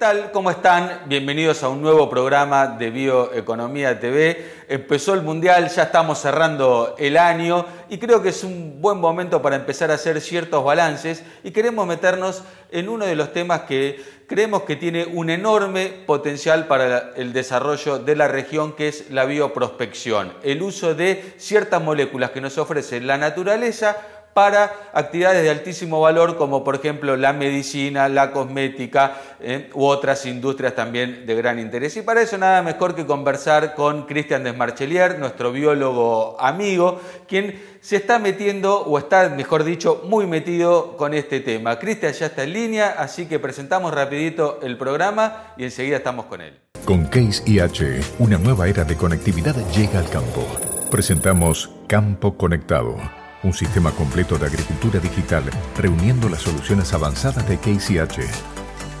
tal? ¿Cómo están? Bienvenidos a un nuevo programa de Bioeconomía TV. Empezó el Mundial, ya estamos cerrando el año y creo que es un buen momento para empezar a hacer ciertos balances y queremos meternos en uno de los temas que creemos que tiene un enorme potencial para el desarrollo de la región, que es la bioprospección, el uso de ciertas moléculas que nos ofrece la naturaleza para actividades de altísimo valor como por ejemplo la medicina, la cosmética eh, u otras industrias también de gran interés. Y para eso nada mejor que conversar con Cristian Desmarchelier, nuestro biólogo amigo, quien se está metiendo, o está, mejor dicho, muy metido con este tema. Cristian ya está en línea, así que presentamos rapidito el programa y enseguida estamos con él. Con Case IH, una nueva era de conectividad llega al campo. Presentamos Campo Conectado un sistema completo de agricultura digital reuniendo las soluciones avanzadas de KCH,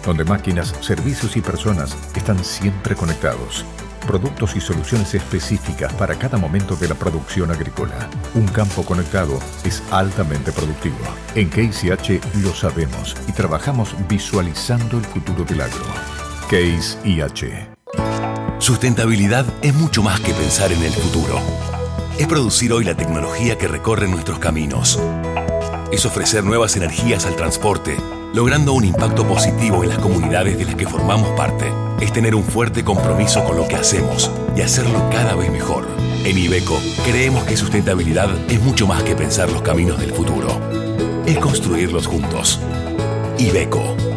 donde máquinas, servicios y personas están siempre conectados. Productos y soluciones específicas para cada momento de la producción agrícola. Un campo conectado es altamente productivo. En KCH lo sabemos y trabajamos visualizando el futuro del agro. IH. Sustentabilidad es mucho más que pensar en el futuro es producir hoy la tecnología que recorre nuestros caminos. Es ofrecer nuevas energías al transporte, logrando un impacto positivo en las comunidades de las que formamos parte. Es tener un fuerte compromiso con lo que hacemos y hacerlo cada vez mejor. En Ibeco creemos que sustentabilidad es mucho más que pensar los caminos del futuro. Es construirlos juntos. Ibeco.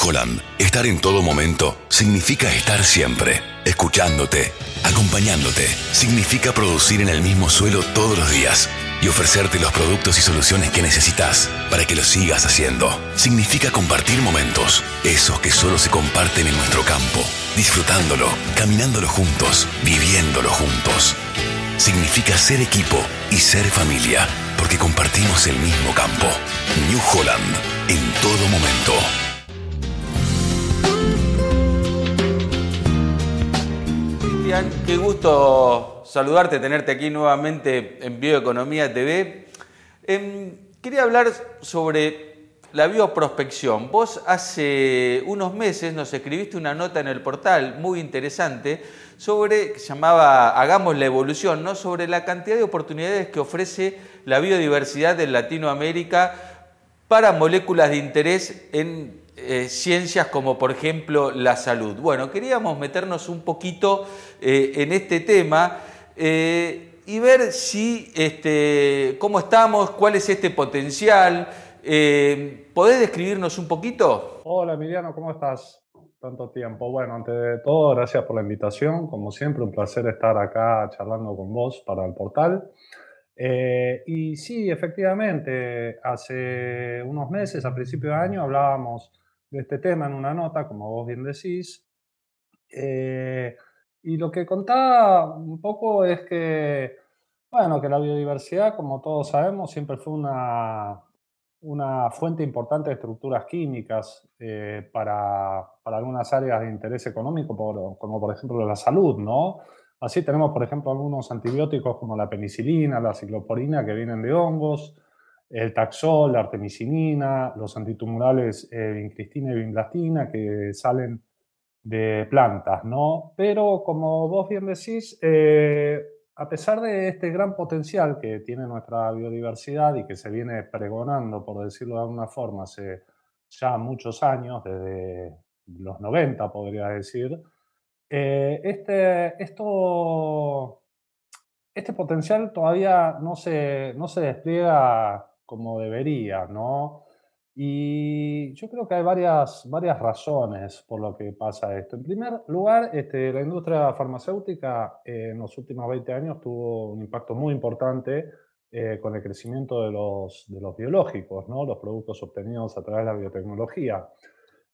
Holland, estar en todo momento significa estar siempre, escuchándote, acompañándote. Significa producir en el mismo suelo todos los días y ofrecerte los productos y soluciones que necesitas para que lo sigas haciendo. Significa compartir momentos, esos que solo se comparten en nuestro campo, disfrutándolo, caminándolo juntos, viviéndolo juntos. Significa ser equipo y ser familia, porque compartimos el mismo campo. New Holland, en todo momento. Qué gusto saludarte, tenerte aquí nuevamente en Bioeconomía TV. Em, quería hablar sobre la bioprospección. Vos hace unos meses nos escribiste una nota en el portal muy interesante sobre, que llamaba Hagamos la evolución, ¿no? sobre la cantidad de oportunidades que ofrece la biodiversidad en Latinoamérica para moléculas de interés en eh, ciencias como por ejemplo la salud. Bueno, queríamos meternos un poquito eh, en este tema eh, y ver si, este, cómo estamos, cuál es este potencial. ¿Podés describirnos un poquito? Hola Emiliano, ¿cómo estás? Tanto tiempo. Bueno, ante todo, gracias por la invitación. Como siempre, un placer estar acá charlando con vos para el portal. y sí, efectivamente, hace unos meses, a principio de año, hablábamos este tema en una nota, como vos bien decís. Eh, y lo que contaba un poco es que, bueno, que la biodiversidad, como todos sabemos, siempre fue una, una fuente importante de estructuras químicas eh, para, para, algunas áreas de interés económico, como por ejemplo la salud, ¿no? Así tenemos, por ejemplo, algunos antibióticos como la penicilina, la cicloporina, que vienen de hongos, el taxol, la artemisinina, los antitumorales eh, vincristina y vinclastina que salen de plantas, ¿no? Pero como vos bien decís, eh, a pesar de este gran potencial que tiene nuestra biodiversidad y que se viene pregonando, por decirlo de alguna forma, hace ya muchos años, desde los 90 podría decir, eh, este, esto, este potencial todavía no se, no se despliega como debería, ¿no? Y yo creo que hay varias, varias razones por lo que pasa esto. En primer lugar, este, la industria farmacéutica eh, en los últimos 20 años tuvo un impacto muy importante eh, con el crecimiento de los, de los biológicos, ¿no? los productos obtenidos a través de la biotecnología.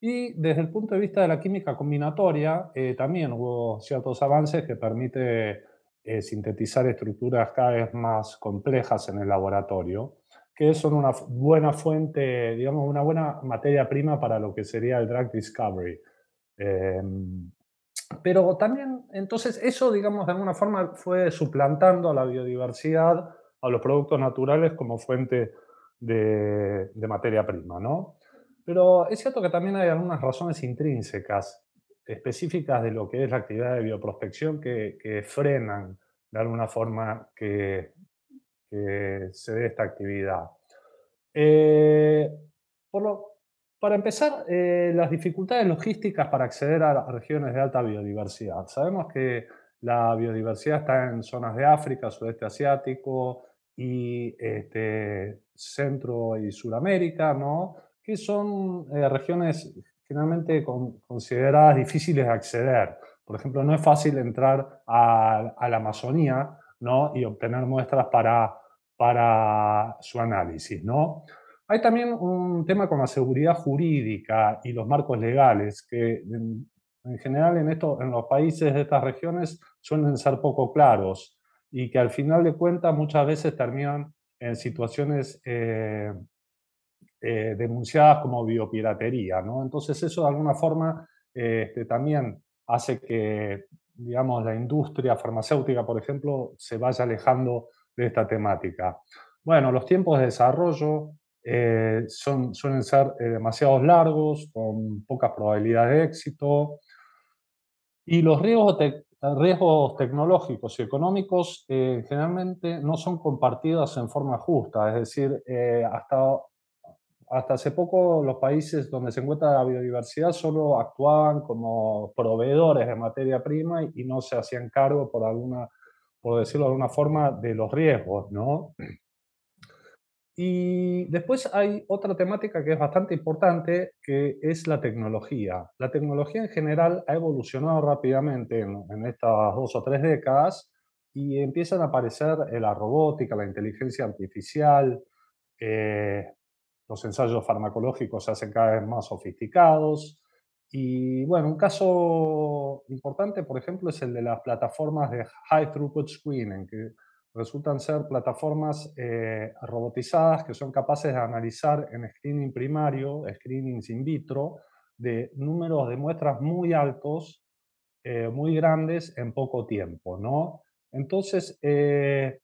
Y desde el punto de vista de la química combinatoria, eh, también hubo ciertos avances que permiten sintetizar estructuras cada vez más complejas en el laboratorio que son una buena fuente, digamos, una buena materia prima para lo que sería el drug discovery. Em, pero también, entonces, eso, digamos, de alguna forma fue suplantando a la biodiversidad, a los productos naturales como fuente de, materia prima, ¿no? Pero es cierto que también hay algunas razones intrínsecas específicas de lo que es la actividad de bioprospección que, frenan de alguna forma que, se dé esta actividad. Eh, por lo, para empezar, eh, las dificultades logísticas para acceder a regiones de alta biodiversidad. Sabemos que la biodiversidad está en zonas de África, sudeste asiático y este, Centro y Suramérica, ¿no? que son eh, regiones finalmente consideradas difíciles de acceder. Por ejemplo, no es fácil entrar a, la Amazonía ¿no? y obtener muestras para, para su análisis. ¿no? Hay también un tema con la seguridad jurídica y los marcos legales, que en, general en, esto, en los países de estas regiones suelen ser poco claros y que al final de cuentas muchas veces terminan en situaciones eh, eh, denunciadas como biopiratería. ¿no? Entonces eso de alguna forma este, también hace que digamos, la industria farmacéutica, por ejemplo, se vaya alejando de esta temática. Bueno, los tiempos de desarrollo eh, son, suelen ser eh, demasiado largos, con pocas probabilidades de éxito. Y los riesgos, riesgos tecnológicos y económicos eh, generalmente no son compartidos en forma justa. Es decir, hasta, hasta hace poco los países donde se encuentra la biodiversidad solo actuaban como proveedores de materia prima y, y no se hacían cargo por alguna, por decirlo de alguna forma, de los riesgos, ¿no? Y después hay otra temática que es bastante importante, que es la tecnología. La tecnología en general ha evolucionado rápidamente en, estas dos o tres décadas y empiezan a aparecer eh, la robótica, la inteligencia artificial, eh, los ensayos farmacológicos se hacen cada vez más sofisticados. Y bueno, un caso importante, por ejemplo, es el de las plataformas de High Throughput Screening, que resultan ser plataformas eh, robotizadas que son capaces de analizar en screening primario, screenings in vitro, de números de muestras muy altos, eh, muy grandes en poco tiempo, ¿no? Entonces, eh,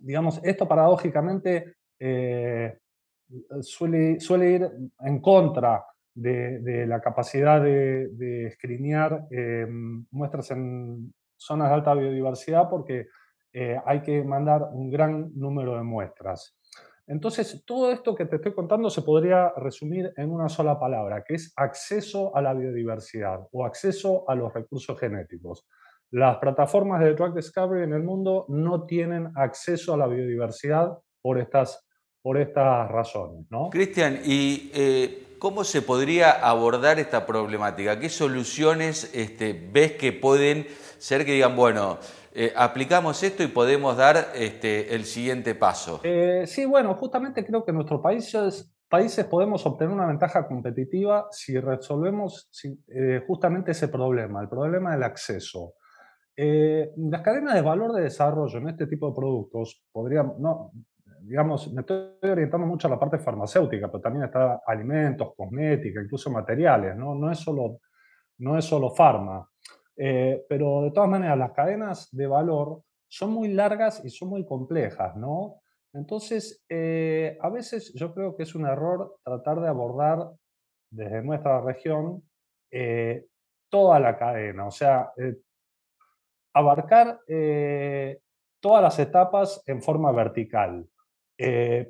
digamos, esto paradójicamente suele, suele, ir en contra de, la capacidad de, de screenear muestras en zonas de alta biodiversidad porque eh, hay que mandar un gran número de muestras. Entonces, todo esto que te estoy contando se podría resumir en una sola palabra, que es acceso a la biodiversidad o acceso a los recursos genéticos. Las plataformas de Drug Discovery en el mundo no tienen acceso a la biodiversidad por estas, por estas razones. ¿no? Cristian, ¿y eh, cómo se podría abordar esta problemática? ¿Qué soluciones este, ves que pueden ser que digan, bueno, eh, aplicamos esto y podemos dar este, el siguiente paso? Eh, sí, bueno, justamente creo que nuestros países, países podemos obtener una ventaja competitiva si resolvemos eh, justamente ese problema, el problema del acceso. las cadenas de valor de desarrollo en este tipo de productos podrían, no, digamos, me estoy orientando mucho a la parte farmacéutica, pero también está alimentos, cosmética, incluso materiales, ¿no? No es solo, no es solo farma. Eh, pero de todas maneras, las cadenas de valor son muy largas y son muy complejas, ¿no? Entonces, eh, a veces yo creo que es un error tratar de abordar desde nuestra región eh, toda la cadena, o sea, abarcar todas las etapas en forma vertical.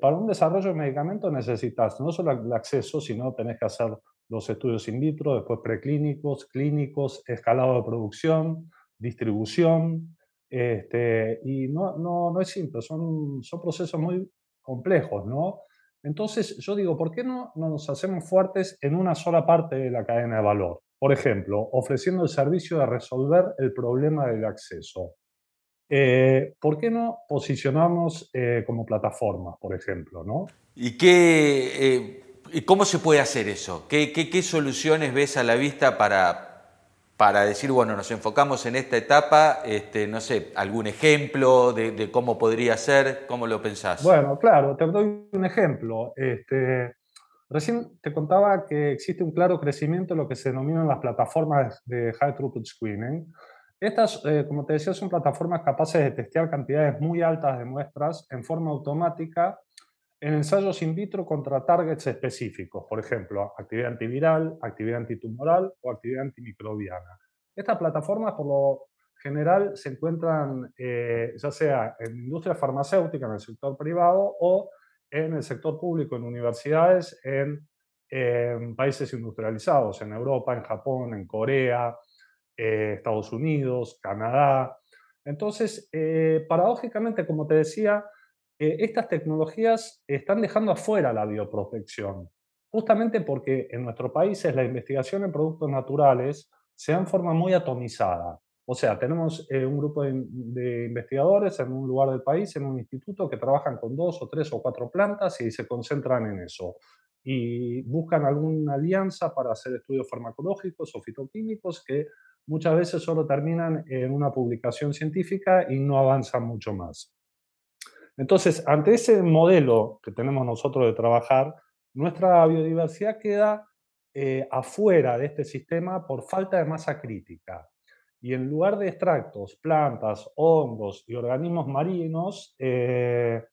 Para un desarrollo de medicamento necesitas no solo el acceso, sino tenés que hacer los estudios in vitro, después preclínicos, clínicos, escalado de producción, distribución, este, y no, no, no es simple, son, son procesos muy complejos, ¿no? Entonces yo digo, ¿por qué no, nos hacemos fuertes en una sola parte de la cadena de valor? Por ejemplo, ofreciendo el servicio de resolver el problema del acceso. Eh, ¿Por qué no posicionarnos eh, como plataforma, por ejemplo? ¿no? ¿Y qué, eh, ¿Y cómo se puede hacer eso? ¿Qué, qué, soluciones ves a la vista para, para decir, bueno, nos enfocamos en esta etapa? Este, no sé, algún ejemplo de, cómo podría ser, ¿cómo lo pensás? Bueno, claro, te doy un ejemplo. Este, recién te contaba que existe un claro crecimiento en lo que se denominan las plataformas de High Throughput Screening. Estas, eh, como te decía, son plataformas capaces de testear cantidades muy altas de muestras en forma automática en ensayos in vitro contra targets específicos, por ejemplo, actividad antiviral, actividad antitumoral o actividad antimicrobiana. Estas plataformas, por lo general, se encuentran eh, ya sea en industria farmacéutica, en el sector privado, o en el sector público, en universidades, en, países industrializados, en Europa, en Japón, en Corea, eh, Estados Unidos, Canadá. Entonces, eh, paradójicamente, como te decía, estas tecnologías están dejando afuera la bioprotección, justamente porque en nuestros países la investigación en productos naturales se da en forma muy atomizada. O sea, tenemos eh, un grupo de, investigadores en un lugar del país, en un instituto, que trabajan con dos o tres o cuatro plantas y se concentran en eso. Y buscan alguna alianza para hacer estudios farmacológicos o fitoquímicos que muchas veces solo terminan en una publicación científica y no avanzan mucho más. Entonces, ante ese modelo que tenemos nosotros de trabajar, nuestra biodiversidad queda eh, afuera de este sistema por falta de masa crítica. Y en lugar de extractos, plantas, hongos y organismos marinos, eh,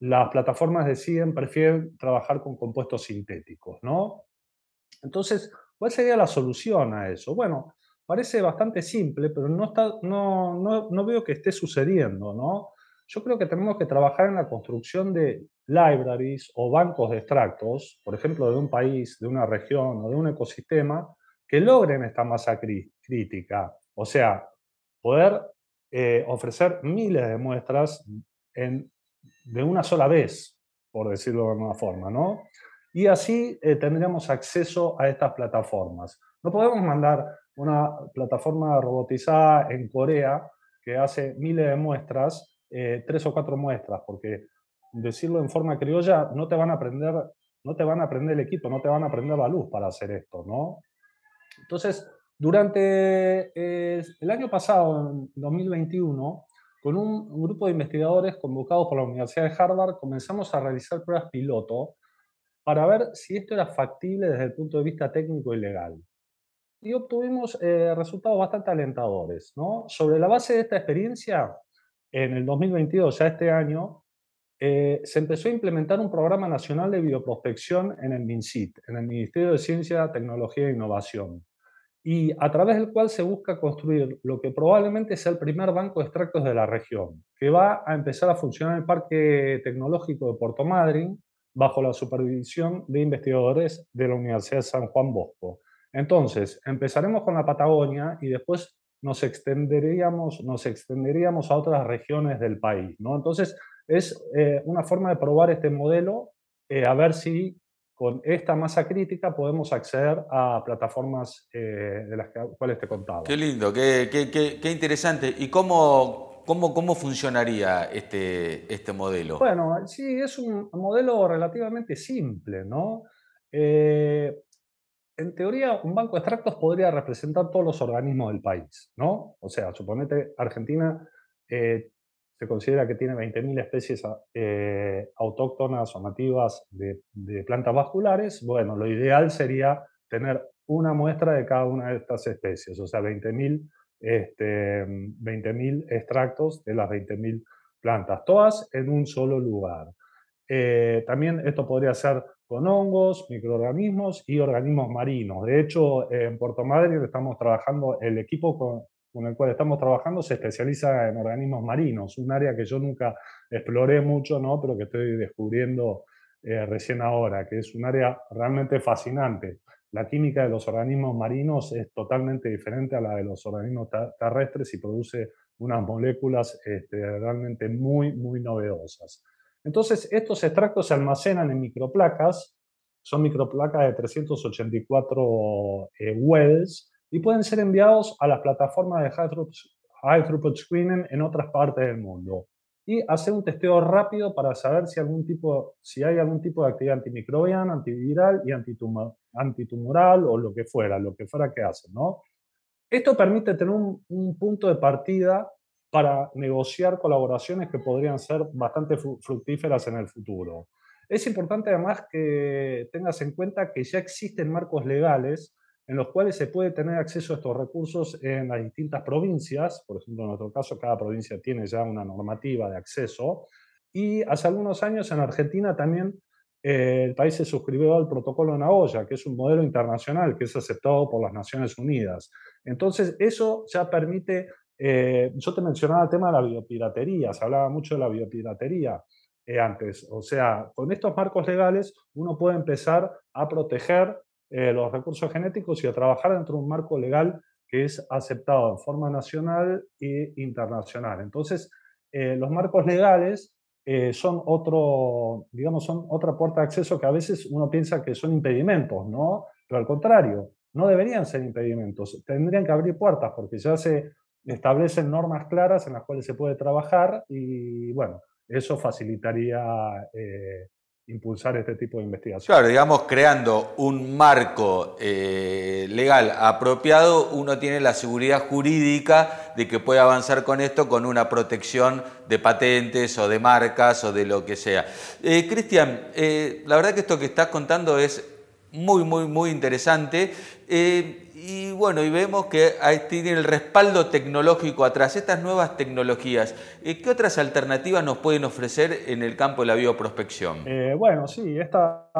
las plataformas deciden, prefieren trabajar con compuestos sintéticos, ¿no? Entonces, ¿cuál sería la solución a eso? Bueno, parece bastante simple, pero no, está, no, no, no veo que esté sucediendo, ¿no? Yo creo que tenemos que trabajar en la construcción de libraries o bancos de extractos, por ejemplo, de un país, de una región o de un ecosistema, que logren esta masa crítica. O sea, poder eh, ofrecer miles de muestras en, de una sola vez, por decirlo de alguna forma, ¿no? Y así eh, tendríamos acceso a estas plataformas. No podemos mandar una plataforma robotizada en Corea que hace miles de muestras eh, tres o cuatro muestras, porque decirlo en forma criolla, no te van a aprender, no te van a aprender el equipo, no te van a aprender la luz para hacer esto, ¿no? Entonces, durante eh, el año pasado, en 2021, con un, grupo de investigadores convocados por la Universidad de Harvard, comenzamos a realizar pruebas piloto para ver si esto era factible desde el punto de vista técnico y legal. Y obtuvimos eh, resultados bastante alentadores. ¿no? Sobre la base de esta experiencia, en el 2022, ya este año, eh, se empezó a implementar un programa nacional de bioprospección en el MINCIT, en el Ministerio de Ciencia, Tecnología e Innovación, y a través del cual se busca construir lo que probablemente sea el primer banco de extractos de la región, que va a empezar a funcionar en el Parque Tecnológico de Puerto Madryn, bajo la supervisión de investigadores de la Universidad de San Juan Bosco. Entonces, empezaremos con la Patagonia y después nos extenderíamos, nos extenderíamos a otras regiones del país. ¿no? Entonces, es eh, una forma de probar este modelo, eh, a ver si con esta masa crítica podemos acceder a plataformas eh, de las cuales te contaba. Qué lindo, qué, qué, qué, interesante. ¿Y cómo, cómo, cómo funcionaría este, este modelo? Bueno, sí, es un modelo relativamente simple, ¿no? En teoría, un banco de extractos podría representar todos los organismos del país, ¿no? O sea, suponete, Argentina eh, se considera que tiene 20.000 especies eh, autóctonas o nativas de, plantas vasculares. Bueno, lo ideal sería tener una muestra de cada una de estas especies, o sea, 20.000 este, 20 extractos de las 20.000 plantas, todas en un solo lugar. Eh, también esto podría ser con hongos, microorganismos y organismos marinos. De hecho, en Puerto Madryn estamos trabajando, el equipo con, el cual estamos trabajando se especializa en organismos marinos, un área que yo nunca exploré mucho, ¿no? pero que estoy descubriendo eh, recién ahora, que es un área realmente fascinante. La química de los organismos marinos es totalmente diferente a la de los organismos terrestres y produce unas moléculas este, realmente muy, muy novedosas. Entonces, estos extractos se almacenan en microplacas, son microplacas de 384 eh, wells, y pueden ser enviados a las plataformas de high throughput, screening en otras partes del mundo. Y hacer un testeo rápido para saber si, algún tipo, si hay algún tipo de actividad antimicrobiana, antiviral y antitumoral o lo que fuera, lo que fuera que hacen. ¿no? Esto permite tener un punto de partida para negociar colaboraciones que podrían ser bastante fructíferas en el futuro. Es importante además que tengas en cuenta que ya existen marcos legales en los cuales se puede tener acceso a estos recursos en las distintas provincias. Por ejemplo, en nuestro caso, cada provincia tiene ya una normativa de acceso Y hace algunos años en Argentina también eh, el país se suscribió al protocolo de Nagoya, que es un modelo internacional que es aceptado por las Naciones Unidas. Entonces, eso ya permite, eh, yo te mencionaba el tema de la biopiratería, se hablaba mucho de la biopiratería eh, antes. O sea, con estos marcos legales uno puede empezar a proteger los recursos genéticos y a trabajar dentro de un marco legal que es aceptado en forma nacional e internacional. Entonces, los marcos legales eh, son otro, digamos, son otra puerta de acceso que a veces uno piensa que son impedimentos, ¿no? Pero al contrario, no deberían ser impedimentos, tendrían que abrir puertas porque se establecen normas claras en las cuales se puede trabajar y bueno, eso facilitaría eh, impulsar este tipo de investigación. Claro, digamos, creando un marco eh, legal apropiado, uno tiene la seguridad jurídica de que puede avanzar con esto con una protección de patentes o de marcas o de lo que sea. Eh, Cristian, eh, la verdad que esto que estás contando es muy, muy, muy interesante. Y bueno, y vemos que tiene el respaldo tecnológico atrás, estas nuevas tecnologías. Eh, ¿Qué otras alternativas nos pueden ofrecer en el campo de la bioprospección? Eh, bueno, sí, esta,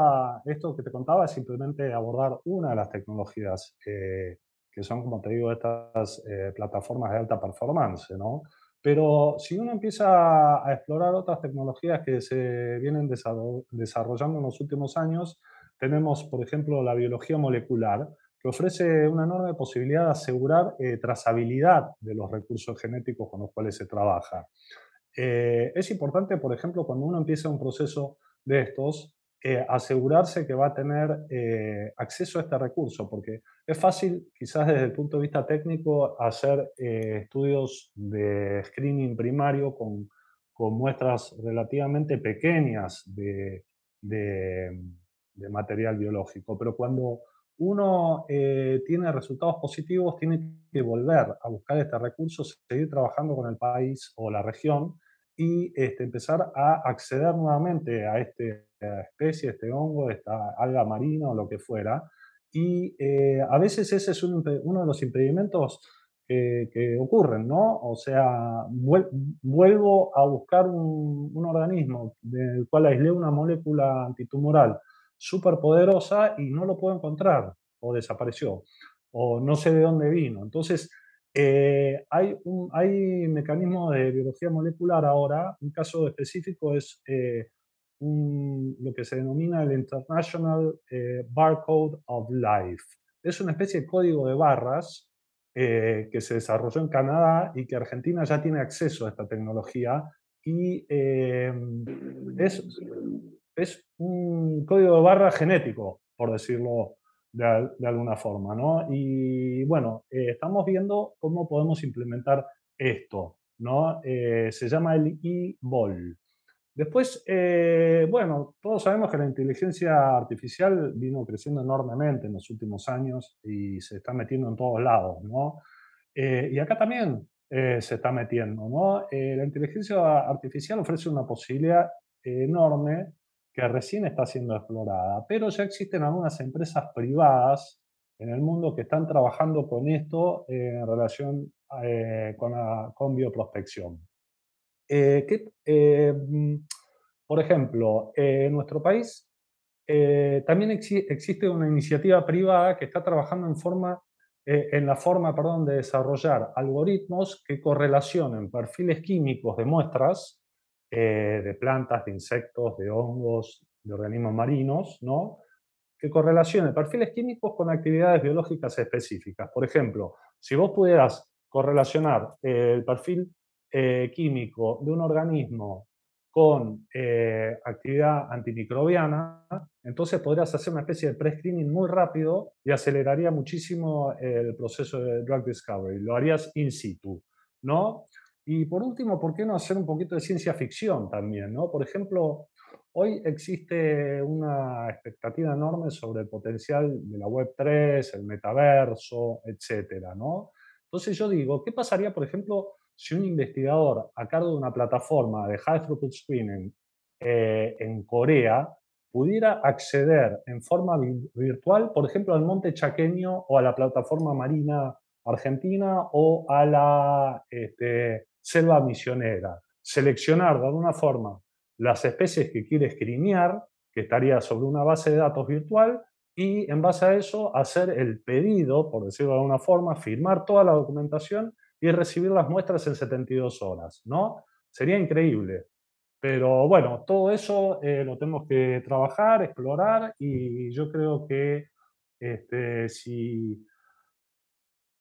esto que te contaba es simplemente abordar una de las tecnologías que son, como te digo, estas eh, plataformas de alta performance, ¿no? Pero si uno empieza a explorar otras tecnologías que se vienen desarrollando en los últimos años, tenemos, por ejemplo, la biología molecular, que ofrece una enorme posibilidad de asegurar eh, trazabilidad de los recursos genéticos con los cuales se trabaja. Eh, es importante, por ejemplo, cuando uno empieza un proceso de estos, eh, asegurarse que va a tener acceso a este recurso, porque es fácil, quizás desde el punto de vista técnico, hacer estudios de screening primario con, con muestras relativamente pequeñas de, de, de material biológico, pero cuando uno eh, tiene resultados positivos, tiene que volver a buscar este recurso, seguir trabajando con el país o la región y este, empezar a acceder nuevamente a, este, esta especie, este hongo, esta alga marina o lo que fuera. Y eh, a veces ese es uno de los impedimentos que, ocurren, ¿no? O sea, vuelvo a buscar un, un organismo del cual aislé una molécula antitumoral súper poderosa y no lo puedo encontrar o desapareció o no sé de dónde vino. Entonces, eh, hay, un, hay mecanismos de biología molecular ahora, un caso específico es eh, lo que se denomina el International eh, Barcode of Life. Es una especie de código de barras que se desarrolló en Canadá y que Argentina ya tiene acceso a esta tecnología y es es un código de barra genético, por decirlo de, alguna forma, ¿no? Y bueno, eh, estamos viendo cómo podemos implementar esto, ¿no? Eh, se llama el e-ball. Después, eh, bueno, todos sabemos que la inteligencia artificial vino creciendo enormemente en los últimos años y se está metiendo en todos lados, ¿no? y acá también se está metiendo, ¿no? la inteligencia artificial ofrece una posibilidad enorme que recién está siendo explorada, pero ya existen algunas empresas privadas en el mundo que están trabajando con esto eh, en relación eh, con, con, bioprospección. Eh, mm, por ejemplo, en nuestro país también existe una iniciativa privada que está trabajando en, forma, en la forma perdón, de desarrollar algoritmos que correlacionen perfiles químicos de muestras eh, de plantas, de insectos, de hongos, de organismos marinos, ¿no? que correlacione perfiles químicos con actividades biológicas específicas. Por ejemplo, si vos pudieras correlacionar el perfil eh, químico de un organismo con eh, actividad antimicrobiana, entonces podrías hacer una especie de pre-screening muy rápido y aceleraría muchísimo el proceso de drug discovery. Lo harías in situ, ¿no? Y por último, ¿por qué no hacer un poquito de ciencia ficción también? ¿no? Por ejemplo, hoy existe una expectativa enorme sobre el potencial de la Web3, el metaverso, etcétera, ¿no? Entonces yo digo, ¿qué pasaría, por ejemplo, si un investigador a cargo de una plataforma de high throughput screening eh, en Corea pudiera acceder en forma virtual, por ejemplo, al monte chaqueño o a la plataforma marina argentina o a la este, selva misionera, seleccionar de alguna forma las especies que quiere escrinear, que estaría sobre una base de datos virtual, y en base a eso hacer el pedido, por decirlo de alguna forma, firmar toda la documentación y recibir las muestras en 72 horas, ¿no? Sería increíble. Pero bueno, todo eso eh, lo tenemos que trabajar, explorar y yo creo que este, si...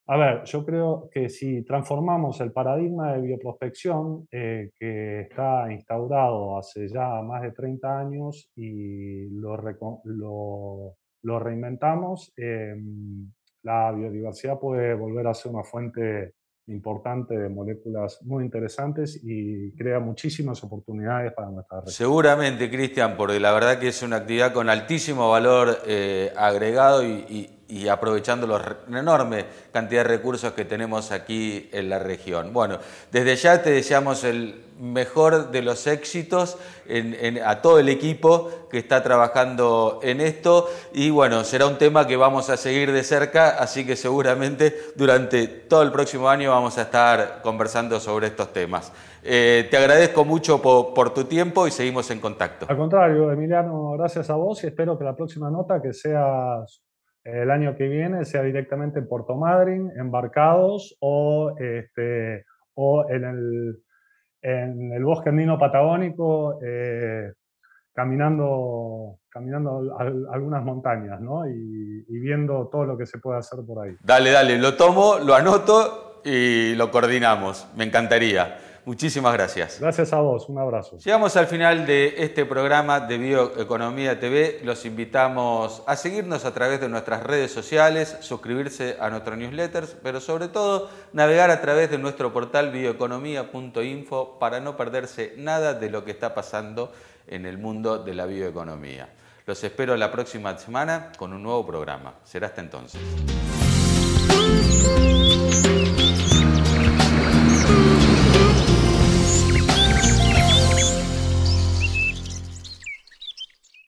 A ver, yo creo que si transformamos el paradigma de bioprospección eh, que está instaurado hace ya más de 30 años y lo, reinventamos, em, la biodiversidad puede volver a ser una fuente importante de moléculas muy interesantes y crea muchísimas oportunidades para nuestra región. Seguramente, Cristian, porque la verdad que es una actividad con altísimo valor eh, agregado y aprovechando la enorme cantidad de recursos que tenemos aquí en la región. Bueno, desde ya te deseamos el mejor de los éxitos a todo el equipo que está trabajando en esto y bueno, será un tema que vamos a seguir de cerca, así que seguramente durante todo el próximo año vamos a estar conversando sobre estos temas. Eh, te agradezco mucho por, por, tu tiempo y seguimos en contacto. Al contrario, Emiliano, gracias a vos y espero que la próxima nota que sea el año que viene sea directamente en Puerto Madryn, embarcados o, este, o en, el, en el bosque andino patagónico, eh, caminando, caminando algunas montañas ¿no? y, y viendo todo lo que se puede hacer por ahí. Dale, dale, lo tomo, lo anoto y lo coordinamos. Me encantaría. Muchísimas gracias. Gracias a vos, un abrazo. Llegamos al final de este programa de Bioeconomía TV. Los invitamos a seguirnos a través de nuestras redes sociales, suscribirse a nuestro newsletters, pero sobre todo navegar a través de nuestro portal bioeconomía.info para no perderse nada de lo que está pasando en el mundo de la bioeconomía. Los espero la próxima semana con un nuevo programa. Será hasta entonces.